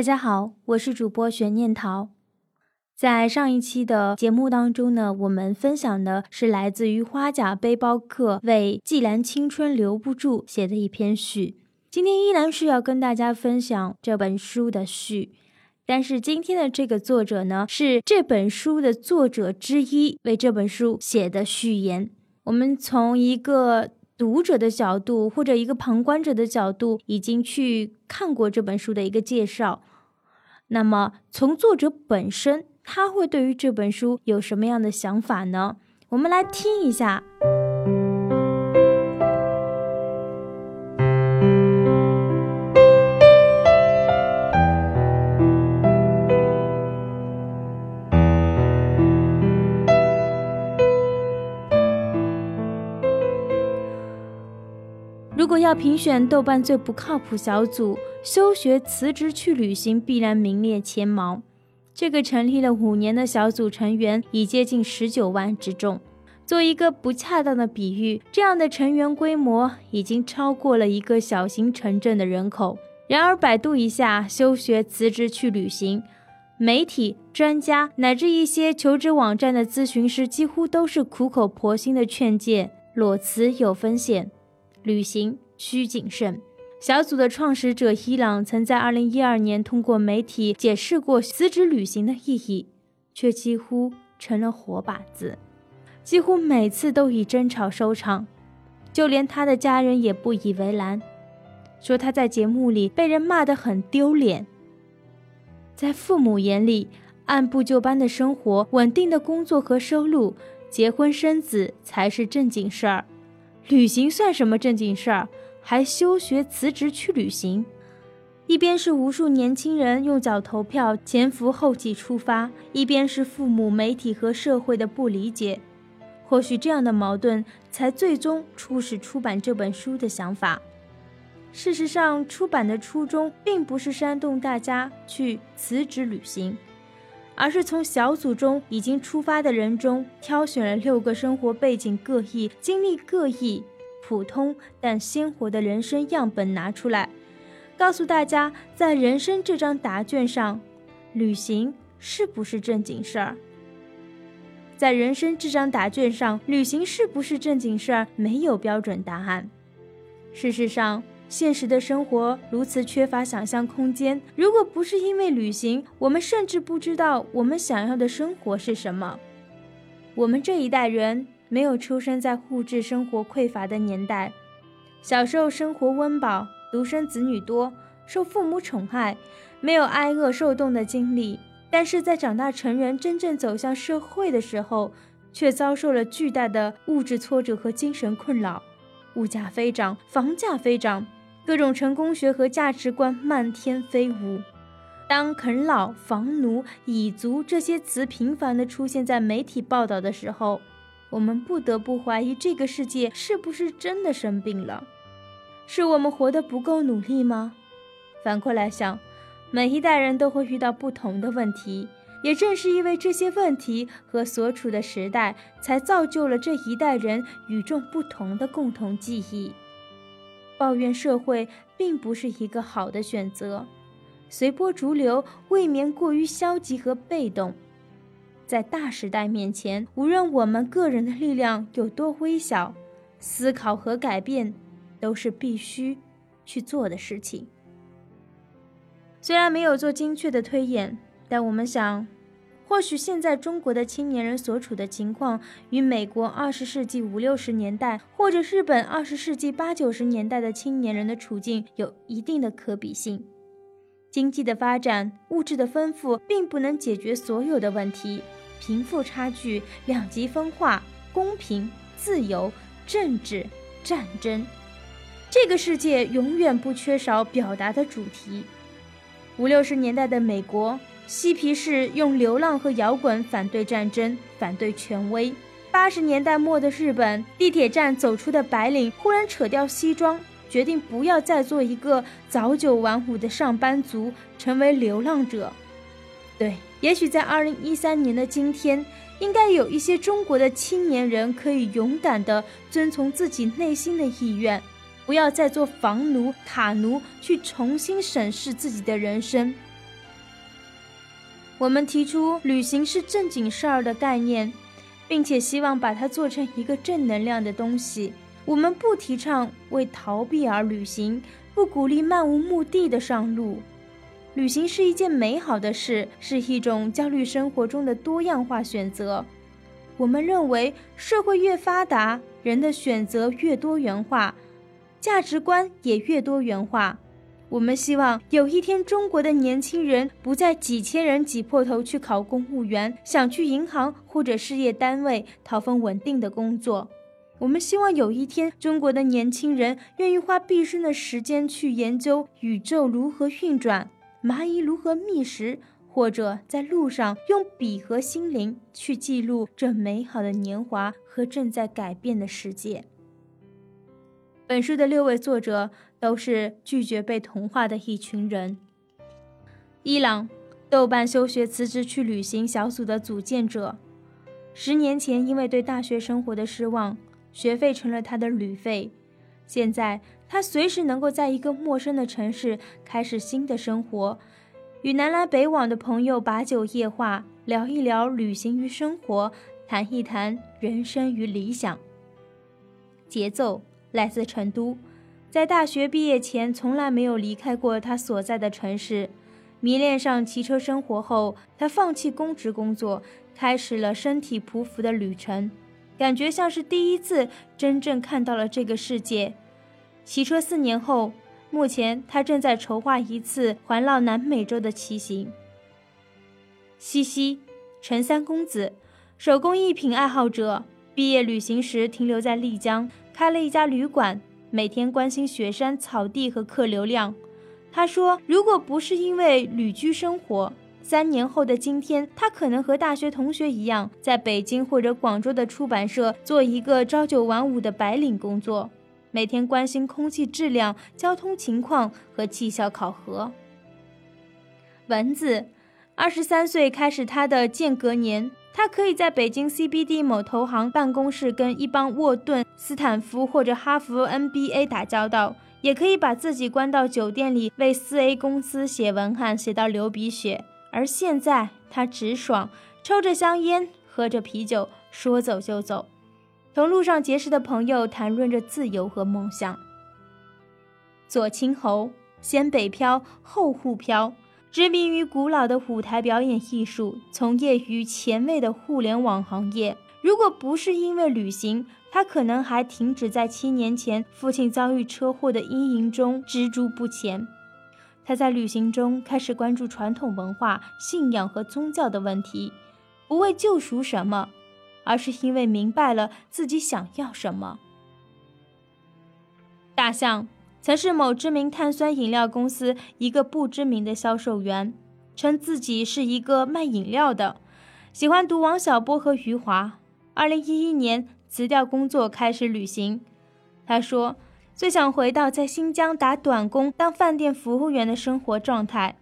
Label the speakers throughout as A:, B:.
A: 大家好，我是主播玄念桃。在上一期的节目当中呢，我们分享的是来自于花甲背包客为《既然青春留不住》写的一篇序。今天依然是要跟大家分享这本书的序，但是今天的这个作者呢，是这本书的作者之一为这本书写的序言。我们从一个读者的角度或者一个旁观者的角度，已经去看过这本书的一个介绍。那么，从作者本身，他会对于这本书有什么样的想法呢？我们来听一下。要评选豆瓣最不靠谱小组，休学辞职去旅行必然名列前茅。这个成立了五年的小组成员已接近十九万之众。做一个不恰当的比喻，这样的成员规模已经超过了一个小型城镇的人口。然而，百度一下休学辞职去旅行，媒体、专家乃至一些求职网站的咨询师几乎都是苦口婆心的劝诫：裸辞有风险。旅行需谨慎。小组的创始者伊朗曾在2012年通过媒体解释过辞职旅行的意义，却几乎成了活靶子，几乎每次都以争吵收场。就连他的家人也不以为然，说他在节目里被人骂得很丢脸。在父母眼里，按部就班的生活、稳定的工作和收入、结婚生子才是正经事儿。旅行算什么正经事儿？还休学辞职去旅行？一边是无数年轻人用脚投票，前赴后继出发；一边是父母、媒体和社会的不理解。或许这样的矛盾，才最终促使出版这本书的想法。事实上，出版的初衷并不是煽动大家去辞职旅行，而是从小组中已经出发的人中挑选了六个生活背景各异、经历各异、普通但鲜活的人生样本拿出来，告诉大家，在人生这张答卷上，旅行是不是正经事儿？在人生这张答卷上，旅行是不是正经事儿？没有标准答案。事实上，现实的生活如此缺乏想象空间。如果不是因为旅行，我们甚至不知道我们想要的生活是什么。我们这一代人没有出生在物质生活匮乏的年代，小时候生活温饱，独生子女多，受父母宠爱，没有挨饿受冻的经历。但是在长大成人、真正走向社会的时候，却遭受了巨大的物质挫折和精神困扰。物价飞涨，房价飞涨，各种成功学和价值观漫天飞舞。当啃老、房奴、蚁族这些词频繁地出现在媒体报道的时候，我们不得不怀疑这个世界是不是真的生病了？是我们活得不够努力吗？反过来想。每一代人都会遇到不同的问题，也正是因为这些问题和所处的时代，才造就了这一代人与众不同的共同记忆。抱怨社会并不是一个好的选择，随波逐流未免过于消极和被动。在大时代面前，无论我们个人的力量有多微小，思考和改变都是必须去做的事情。虽然没有做精确的推演，但我们想，或许现在中国的青年人所处的情况，与美国二十世纪五六十年代或者日本二十世纪八九十年代的青年人的处境有一定的可比性。经济的发展、物质的丰富，并不能解决所有的问题。贫富差距、两极分化、公平、自由、政治、战争，这个世界永远不缺少表达的主题。五六十年代的美国，嬉皮士用流浪和摇滚反对战争，反对权威。八十年代末的日本，地铁站走出的白领忽然扯掉西装，决定不要再做一个早九晚五的上班族，成为流浪者。对，也许在二零一三年的今天，应该有一些中国的青年人可以勇敢的遵从自己内心的意愿。不要再做房奴、塔奴，去重新审视自己的人生，我们提出旅行是正经事儿的概念，并且希望把它做成一个正能量的东西。我们不提倡为逃避而旅行，不鼓励漫无目的的上路。旅行是一件美好的事，是一种焦虑生活中的多样化选择。我们认为，社会越发达，人的选择越多元化，价值观也越多元化。我们希望有一天，中国的年轻人不再几千人挤破头去考公务员，想去银行或者事业单位讨份稳定的工作。我们希望有一天，中国的年轻人愿意花毕生的时间去研究宇宙如何运转，蚂蚁如何觅食，或者在路上用笔和心灵去记录这美好的年华和正在改变的世界。本书的六位作者。都是拒绝被同化的一群人。伊朗豆瓣休学辞职去旅行小组的组建者，十年前因为对大学生活的失望，学费成了他的旅费。现在他随时能够在一个陌生的城市开始新的生活，与南来北往的朋友把酒夜话，聊一聊旅行与生活，谈一谈人生与理想。节奏来自成都。在大学毕业前，从来没有离开过他所在的城市。迷恋上骑车生活后，他放弃公职工作，开始了身体匍匐的旅程，感觉像是第一次真正看到了这个世界。骑车四年后，目前他正在筹划一次环绕南美洲的骑行。西西，陈三公子，手工艺品爱好者，毕业旅行时停留在丽江，开了一家旅馆。每天关心雪山、草地和客流量。他说：“如果不是因为旅居生活，三年后的今天，他可能和大学同学一样，在北京或者广州的出版社做一个朝九晚五的白领工作，每天关心空气质量、交通情况和绩效考核。”蚊子，二十三岁开始他的间隔年。他可以在北京 CBD 某投行办公室跟一帮沃顿、斯坦福或者哈佛 MBA 打交道，也可以把自己关到酒店里为 4A 公司写文案，写到流鼻血。而现在他直爽，抽着香烟，喝着啤酒，说走就走，同路上结识的朋友谈论着自由和梦想。左青侯，先北漂，后沪漂。执迷于古老的舞台表演艺术，从业于前卫的互联网行业。如果不是因为旅行，他可能还停止在七年前父亲遭遇车祸的阴影中，止足不前。他在旅行中开始关注传统文化、信仰和宗教的问题，不为救赎什么，而是因为明白了自己想要什么。大象。曾是某知名碳酸饮料公司一个不知名的销售员，称自己是一个卖饮料的，喜欢读王小波和余华。二零一一年辞掉工作，开始旅行。他说，最想回到在新疆打短工当饭店服务员的生活状态，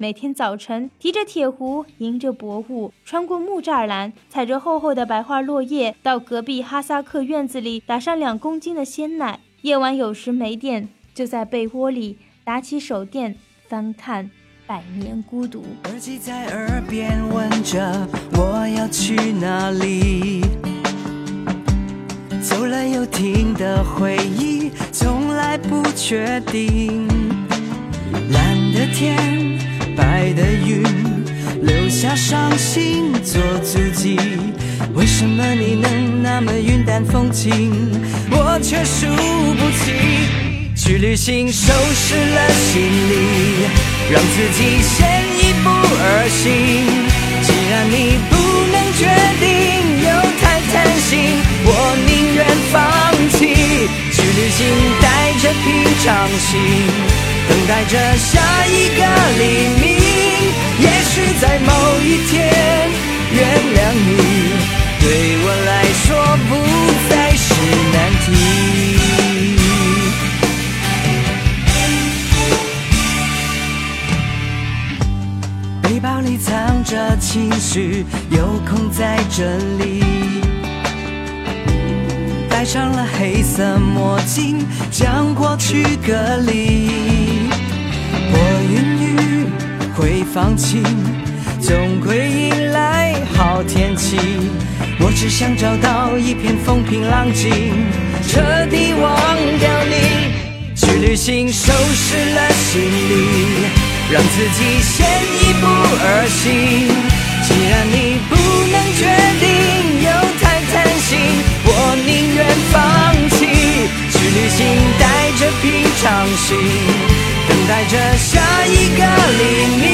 A: 每天早晨提着铁壶，迎着薄雾，穿过木栅栏，踩着厚厚的白桦落叶，到隔壁哈萨克院子里打上两公斤的鲜奶。夜晚有时没电。就在被窝里打起手电，翻看《百年孤独》。
B: 耳机在耳边问着我要去哪里，走了又停的回忆从来不确定。蓝的天，白的云，留下伤心做足迹。为什么你能那么云淡风轻，我却输不起？去旅行，收拾了行李，让自己先一步而行。既然你不能决定，又太贪心，我宁愿放弃。去旅行，带着平常心，等待着下一个黎有空在这里。戴上了黑色墨镜，将过去隔离。我云雨会放晴，总会迎来好天气。我只想找到一片风平浪静，彻底忘掉你。去旅行，收拾了行李，让自己先一步而行。既然你不能决定，又太贪心，我宁愿放弃。去旅行，带着平常心，等待着下一个黎明。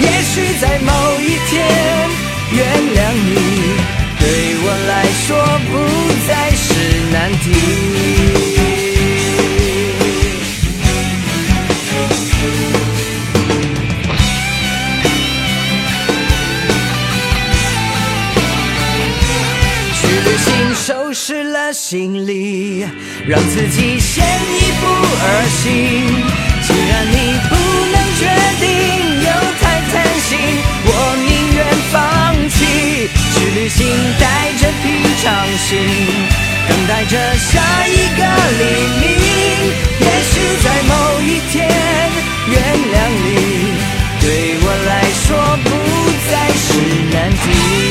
B: 也许在某一天，原谅你，对我来说不再是难题。让自己先一步而行既然你不能决定又太贪心我宁愿放弃去旅行带着平常心等待着下一个黎明也许在某一天原谅你对我来说不再是难题